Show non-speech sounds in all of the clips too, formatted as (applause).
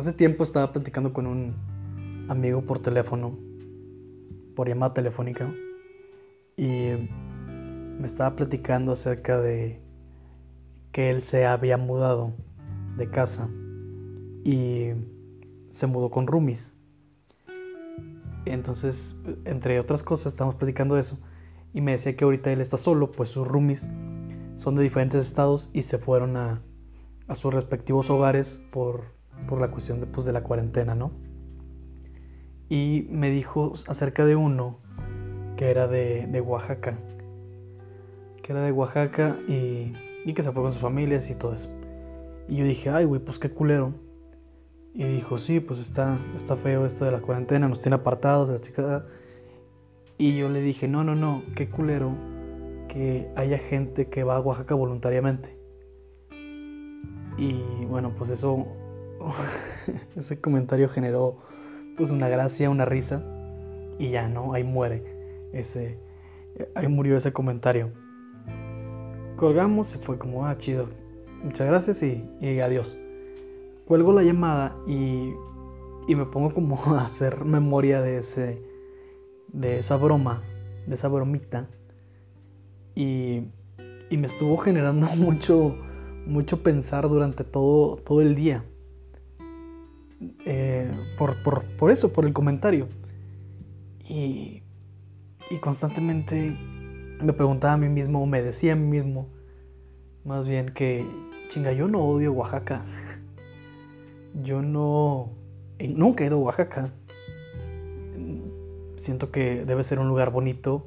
hace tiempo estaba platicando con un amigo por teléfono, por llamada telefónica, y me estaba platicando acerca de que él se había mudado de casa y se mudó con roomies. Entonces, entre otras cosas, estamos platicando eso. Y me decía que ahorita él está solo, pues sus roomies son de diferentes estados y se fueron a, a sus respectivos hogares por, por la cuestión de, pues, de la cuarentena, ¿no? Y me dijo acerca de uno que era de, Oaxaca. Que era de Oaxaca y, y que se fue con sus familias y todo eso. Y yo dije, ay, güey, pues qué culero y dijo, sí, pues está, está feo esto de la cuarentena, nos tiene apartados de la chica. Y yo le dije, no, no, no, qué culero que haya gente que va a Oaxaca voluntariamente. Y bueno, pues eso, ese comentario generó pues una gracia, una risa. Y ya, ¿no? Ahí muere ese, ahí murió ese comentario. Colgamos y fue como, ah, chido. Muchas gracias y, y adiós cuelgo la llamada y, me pongo como (laughs) a hacer memoria de, ese, de esa broma, de esa bromita. Y, me estuvo generando (laughs) mucho, mucho pensar durante todo, todo el día. Eh, por, eso, por el comentario. Y, y constantemente me preguntaba a mí mismo, me decía a mí mismo, más bien que, chinga, yo no odio Oaxaca. (laughs) Yo no... Nunca he ido a Oaxaca. Siento que debe ser un lugar bonito.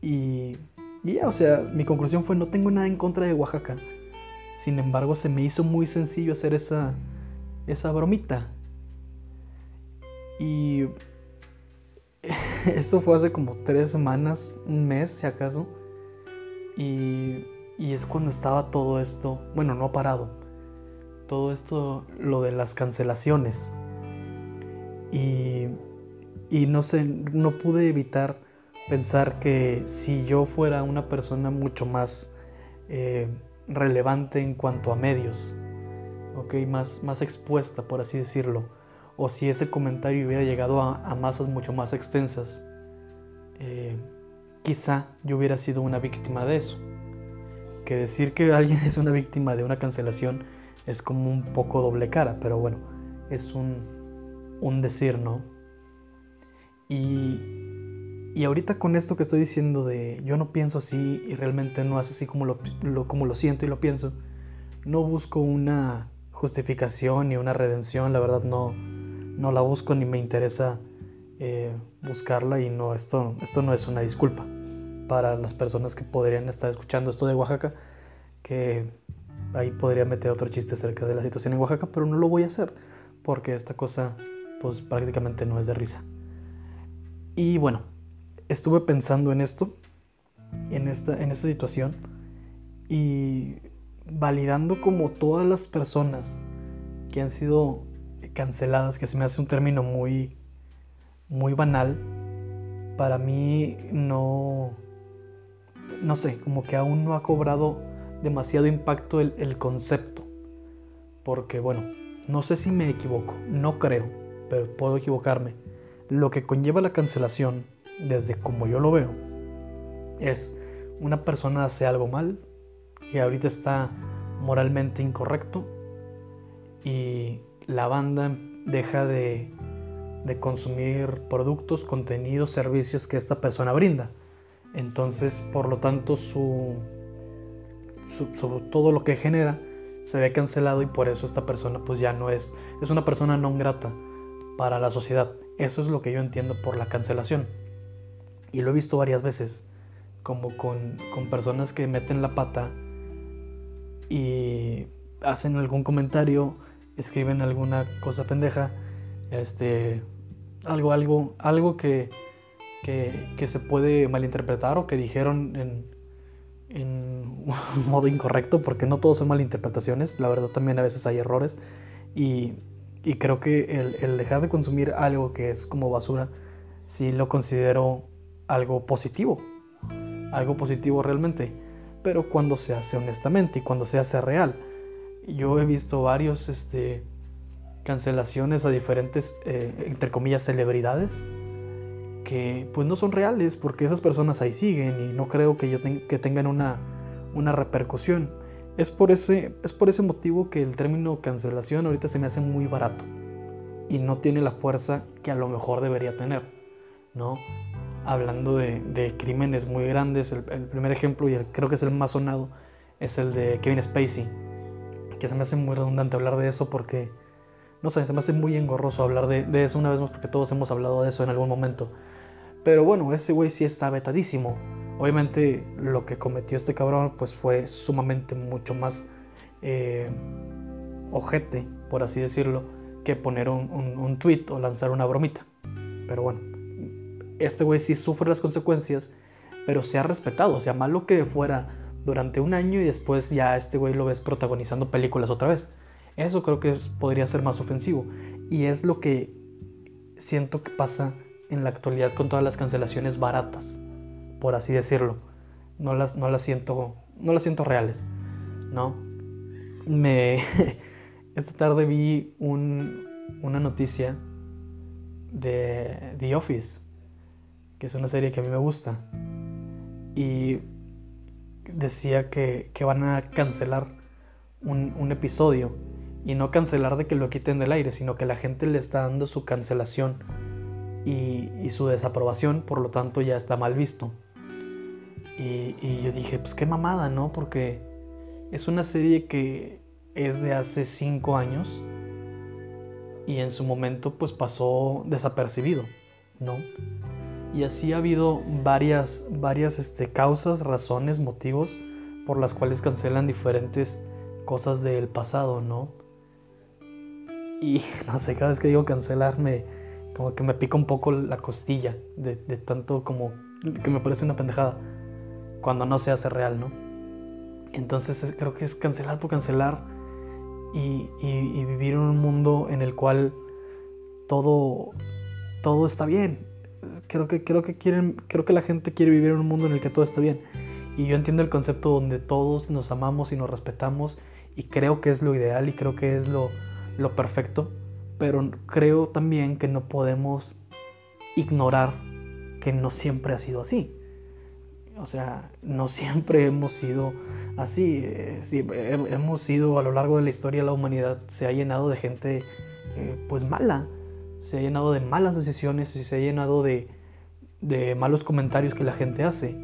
Y, ya, o sea, mi conclusión fue no tengo nada en contra de Oaxaca. Sin embargo, se me hizo muy sencillo hacer esa, esa bromita. Y (laughs) eso fue hace como tres semanas, un mes si acaso. Y, y es cuando estaba todo esto, bueno, no ha parado, todo esto, lo de las cancelaciones. Y, y no sé, no pude evitar pensar que si yo fuera una persona mucho más eh, relevante en cuanto a medios, más, expuesta, por así decirlo, o si ese comentario hubiera llegado a, masas mucho más extensas, eh, quizá yo hubiera sido una víctima de eso. Que decir que alguien (laughs) es una víctima de una cancelación es como un poco doble cara, pero bueno, es un, un decir, ¿no? Y, y, ahorita con esto que estoy diciendo de yo no pienso así y realmente no es así como lo, como lo siento y lo pienso, no busco una justificación ni una redención, la verdad no, no la busco ni me interesa eh, buscarla y no, esto, esto no es una disculpa para las personas que podrían estar escuchando esto de Oaxaca, que ahí podría meter otro chiste acerca de la situación en Oaxaca, pero no lo voy a hacer porque esta cosa pues prácticamente no es de risa. Y bueno, estuve pensando en esto, en esta, en esta situación y validando como todas las personas que han sido canceladas, que se me hace un término muy, muy banal, para mí no, no sé, como que aún no ha cobrado demasiado impacto el, concepto. Porque bueno, no sé si me equivoco, no creo, pero puedo equivocarme. Lo que conlleva la cancelación, desde como yo lo veo, es una persona hace algo mal, que ahorita está moralmente incorrecto, y la banda deja de, de consumir productos, contenidos, servicios que esta persona brinda. Entonces, por lo tanto, su, todo lo que genera se ve cancelado y por eso esta persona pues ya no es, es una persona no grata para la sociedad. Eso es lo que yo entiendo por la cancelación. Y lo he visto varias veces, como con, con personas que meten la pata y hacen algún comentario, escriben alguna cosa pendeja, este, algo, algo, algo que, que, que se puede malinterpretar o que dijeron en, en (laughs) modo incorrecto, porque no todos son malinterpretaciones, la verdad también a veces hay errores, y, creo que el, dejar de consumir algo que es como basura, sí lo considero algo positivo, algo positivo realmente, pero cuando se hace honestamente y cuando se hace real. Yo he visto varios, este, cancelaciones a diferentes, eh, entre comillas, celebridades que pues no son reales porque esas personas ahí siguen y no creo que, yo que tengan una, una repercusión. Es por, ese, es por ese motivo que el término cancelación ahorita se me hace muy barato y no tiene la fuerza que a lo mejor debería tener, ¿no? Hablando de, crímenes muy grandes, el, primer ejemplo, y creo que es el más sonado, es el de Kevin Spacey, que se me hace muy redundante hablar de eso porque, no sé, se me hace muy engorroso hablar de, eso una vez más porque todos hemos hablado de eso en algún momento. Pero bueno, ese güey sí está vetadísimo. Obviamente lo que cometió este cabrón pues fue sumamente mucho más eh, ojete, por así decirlo, que poner un, un, tweet o lanzar una bromita. Pero bueno, este güey sí sufre las consecuencias, pero se ha respetado. O sea, malo que fuera durante un año y después ya este güey lo ves protagonizando películas otra vez. Eso creo que podría ser más ofensivo. Y es lo que siento que pasa en la actualidad con todas las cancelaciones baratas, por así decirlo. No las, no las siento, no las siento reales, ¿no? Me (laughs) esta tarde vi una noticia de The Office, que es una serie que a mí me gusta, y decía que, van a cancelar un, un episodio y no cancelar de que lo quiten del aire, sino que la gente le está dando su cancelación y, su desaprobación, por lo tanto, ya está mal visto. Y, yo dije, pues qué mamada, ¿no? Porque es una serie que es de hace cinco años y en su momento pues pasó desapercibido, ¿no? Y así ha habido varias, varias este, causas, razones, motivos por las cuales cancelan diferentes cosas del pasado, ¿no? Y (laughs) no sé, cada vez que digo cancelar me, como que me pica un poco la costilla de, tanto como que me parece una pendejada cuando no se hace real, ¿no? Entonces creo que es cancelar por cancelar y, vivir en un mundo en el cual todo, todo está bien. Creo que, creo, que quieren, creo que la gente quiere vivir en un mundo en el que todo está bien. Y yo entiendo el concepto donde todos nos amamos y nos respetamos y creo que es lo ideal y creo que es lo, lo perfecto pero creo también que no podemos ignorar que no siempre ha sido así. O sea, no siempre hemos sido así. Eh, hemos sido a lo largo de la historia la humanidad se ha llenado de gente eh, pues mala, se ha llenado de malas decisiones y se ha llenado de, de malos comentarios que la gente hace.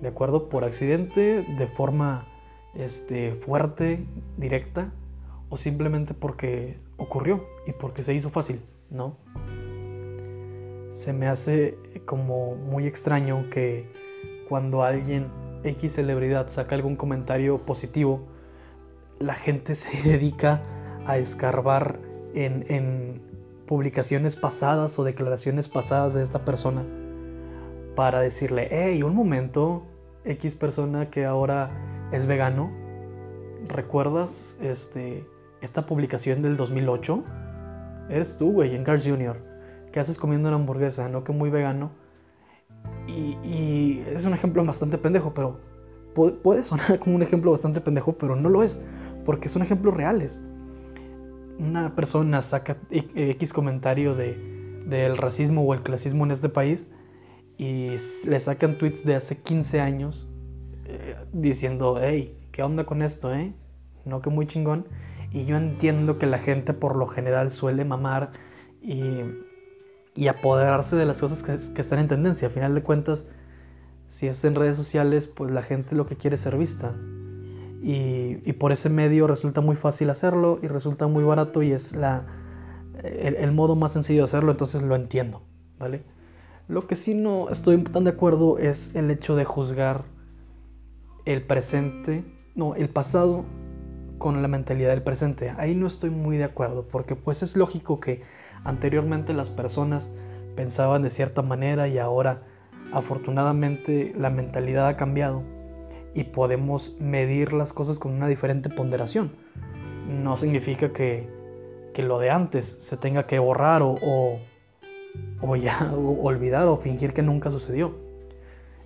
¿De acuerdo? Por accidente, de forma este, fuerte, directa, o simplemente porque ocurrió y porque se hizo fácil, ¿no? Se me hace como muy extraño que cuando alguien X celebridad saca algún comentario positivo, la gente (laughs) se dedica a escarbar en, en publicaciones pasadas o declaraciones pasadas de esta persona para decirle, hey, un momento, X persona que ahora es vegano, ¿recuerdas este, esta publicación del 2008, eres tú, güey, en Cars Jr., que haces comiendo una hamburguesa, no que muy vegano. Y, es un ejemplo bastante pendejo, pero puede sonar (laughs) como un ejemplo bastante pendejo, pero no lo es, porque son ejemplos reales. Una persona saca X comentario de, del racismo o el clasismo en este país y le sacan tweets de hace 15 años eh, diciendo, hey, ¿qué onda con esto, eh? No que muy chingón. Y yo entiendo que la gente por lo general suele mamar y, apoderarse de las cosas que, están en tendencia. A final de cuentas, si es en redes sociales, pues la gente lo que quiere es ser vista. Y, por ese medio resulta muy fácil hacerlo y resulta muy barato y es la, el, modo más sencillo de hacerlo, entonces lo entiendo, ¿vale? Lo que sí no estoy tan de acuerdo es el hecho de juzgar el presente, no, el pasado con la mentalidad del presente. Ahí no estoy muy de acuerdo, porque pues es lógico que anteriormente las personas pensaban de cierta manera y ahora afortunadamente la mentalidad ha cambiado y podemos medir las cosas con una diferente ponderación. No significa que, que lo de antes se tenga que borrar o, o, ya (laughs) olvidar o fingir que nunca sucedió.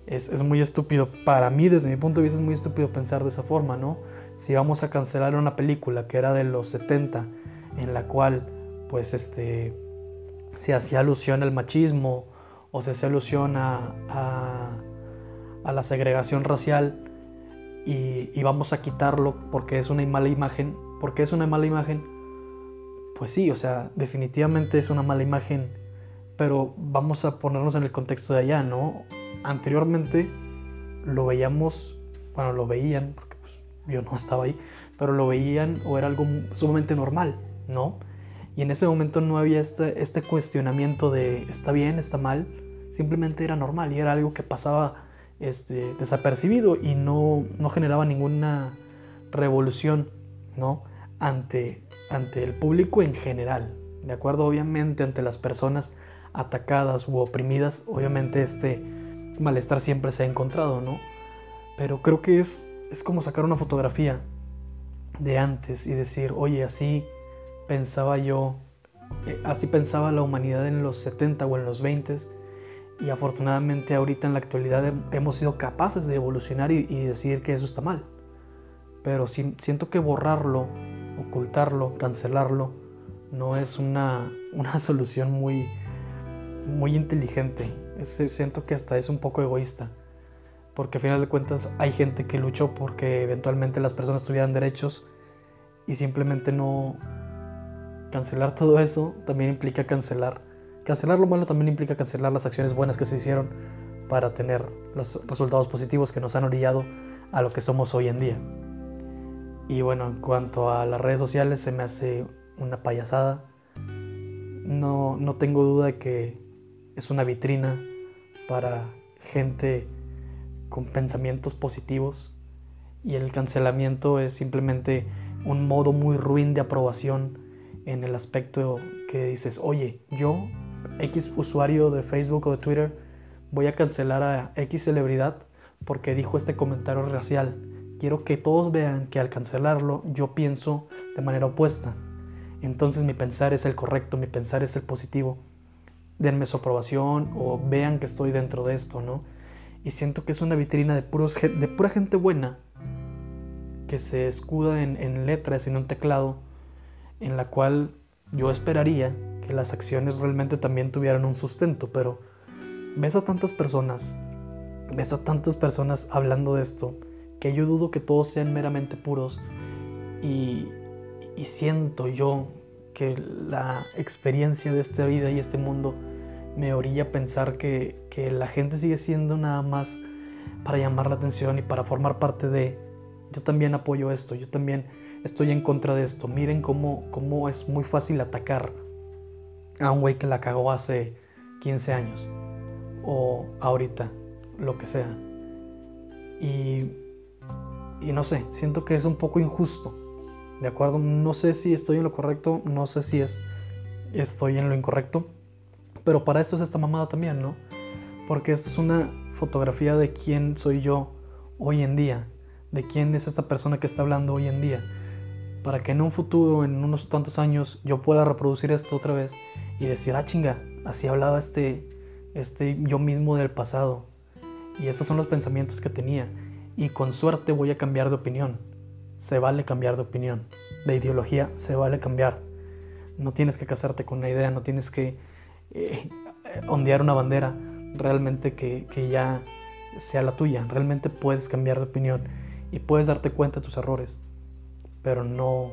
Es, es muy estúpido, para mí desde mi punto de vista es muy estúpido pensar de esa forma, ¿no? si vamos a cancelar una película que era de los 70, en la cual pues este, se hacía alusión al machismo o se hacía alusión a, a, la segregación racial y, vamos a quitarlo porque es una mala imagen, porque es una mala imagen, pues sí, o sea, definitivamente es una mala imagen, pero vamos a ponernos en el contexto de allá, ¿no? Anteriormente lo veíamos, bueno, lo veían, porque pues, yo no estaba ahí, pero lo veían o era algo sumamente normal, ¿no? Y en ese momento no había este, este cuestionamiento de está bien, está mal, simplemente era normal y era algo que pasaba este, desapercibido y no, no generaba ninguna revolución, ¿no? Ante, ante el público en general, ¿de acuerdo? Obviamente ante las personas atacadas u oprimidas, obviamente este malestar siempre se ha encontrado, ¿no? Pero creo que es, es como sacar una fotografía de antes y decir, oye, así pensaba yo, eh, así pensaba la humanidad en los 70 o en los 20 y afortunadamente ahorita en la actualidad hemos sido capaces de evolucionar y, decir que eso está mal. Pero siento que borrarlo, ocultarlo, cancelarlo, no es una, (laughs) una solución muy, muy inteligente. siento que hasta es un poco egoísta. Porque al final de cuentas hay gente que luchó porque eventualmente las personas tuvieran derechos y simplemente no, Cancelar todo eso también implica cancelar. Cancelar lo malo también implica cancelar las acciones buenas que se hicieron para tener los resultados positivos que nos han orillado a lo que somos hoy en día. Y bueno, en cuanto a las redes sociales, se me hace una payasada. No, no tengo duda de que es una vitrina para gente con pensamientos positivos y el cancelamiento es simplemente un modo muy ruin de aprobación en el aspecto que dices, oye, yo, X usuario de Facebook o de Twitter, voy a cancelar a X celebridad porque dijo este comentario racial. Quiero que todos vean que al cancelarlo yo pienso de manera opuesta. Entonces mi pensar es el correcto, mi pensar es el positivo. Denme su aprobación o vean que estoy dentro de esto, ¿no? Y siento que es una vitrina de, puros, de pura gente buena que se escuda en, en letras, en un teclado en la cual yo esperaría las acciones realmente también tuvieran un sustento, pero ves a tantas personas, ves a tantas personas hablando de esto, que yo dudo que todos sean meramente puros y, siento yo que la experiencia de esta vida y este mundo me orilla a pensar que, que la gente sigue siendo nada más para llamar la atención y para formar parte de, yo también apoyo esto, yo también estoy en contra de esto. Miren cómo, cómo es muy fácil atacar a un güey que la cagó hace 15 años o ahorita, lo que sea. Y, y no sé, siento que es un poco injusto. ¿De acuerdo? No sé si estoy en lo correcto, no sé si es, estoy en lo incorrecto. Pero para esto es esta mamada también, ¿no? Porque esto es una fotografía de quién soy yo hoy en día, de quién es esta persona que está hablando hoy en día para que en un futuro, en unos tantos años, yo pueda reproducir esto otra vez y decir, ah, chinga, así hablaba este, este yo mismo del pasado. Y estos son los pensamientos que tenía. Y con suerte voy a cambiar de opinión. Se vale cambiar de opinión. De ideología se vale cambiar. No tienes que casarte con una idea, no tienes que eh, ondear una bandera realmente que, que ya sea la tuya. Realmente puedes cambiar de opinión y puedes darte cuenta de tus errores pero no,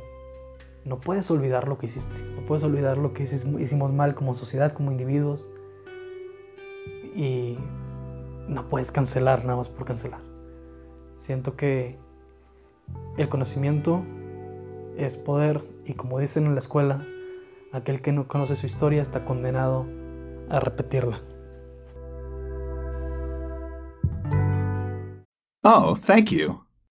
no puedes olvidar lo que hiciste, no puedes olvidar lo que hicimos mal como sociedad, como individuos, y no puedes cancelar nada más por cancelar. Siento que el conocimiento es poder y como dicen en la escuela, aquel que no conoce su historia está condenado a repetirla. Oh, thank you.